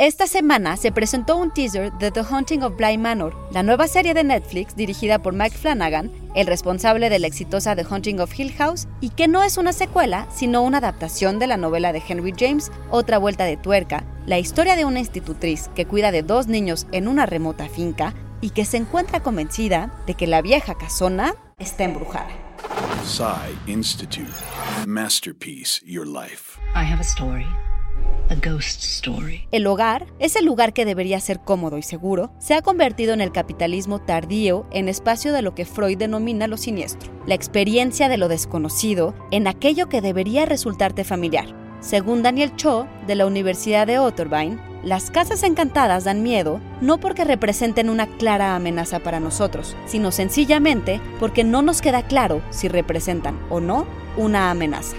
Esta semana se presentó un teaser de The Haunting of Bly Manor, la nueva serie de Netflix dirigida por Mike Flanagan, el responsable de la exitosa The Haunting of Hill House, y que no es una secuela, sino una adaptación de la novela de Henry James, Otra Vuelta de Tuerca, la historia de una institutriz que cuida de dos niños en una remota finca y que se encuentra convencida de que la vieja casona está embrujada. Institute. Masterpiece Your Life. I have a story. Ghost Story. El hogar, ese lugar que debería ser cómodo y seguro, se ha convertido en el capitalismo tardío en espacio de lo que Freud denomina lo siniestro, la experiencia de lo desconocido en aquello que debería resultarte familiar. Según Daniel Cho, de la Universidad de Otterbein, las casas encantadas dan miedo no porque representen una clara amenaza para nosotros, sino sencillamente porque no nos queda claro si representan o no una amenaza.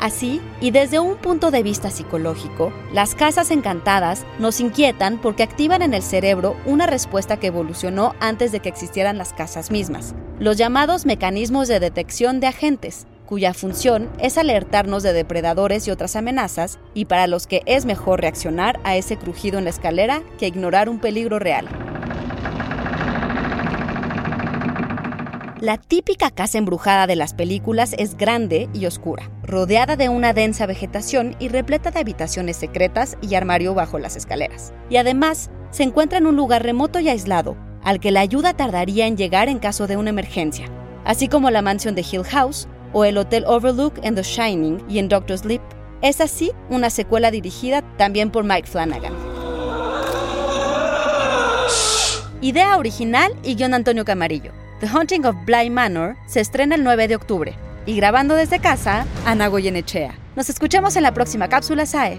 Así, y desde un punto de vista psicológico, las casas encantadas nos inquietan porque activan en el cerebro una respuesta que evolucionó antes de que existieran las casas mismas, los llamados mecanismos de detección de agentes, cuya función es alertarnos de depredadores y otras amenazas, y para los que es mejor reaccionar a ese crujido en la escalera que ignorar un peligro real. La típica casa embrujada de las películas es grande y oscura, rodeada de una densa vegetación y repleta de habitaciones secretas y armario bajo las escaleras. Y además, se encuentra en un lugar remoto y aislado, al que la ayuda tardaría en llegar en caso de una emergencia, así como la mansión de Hill House o el Hotel Overlook en The Shining y en Doctor Sleep. Es así una secuela dirigida también por Mike Flanagan. Idea original y guion Antonio Camarillo. The Haunting of Bly Manor se estrena el 9 de octubre. Y grabando desde casa, Ana Goyenechea. Nos escuchamos en la próxima cápsula SAE.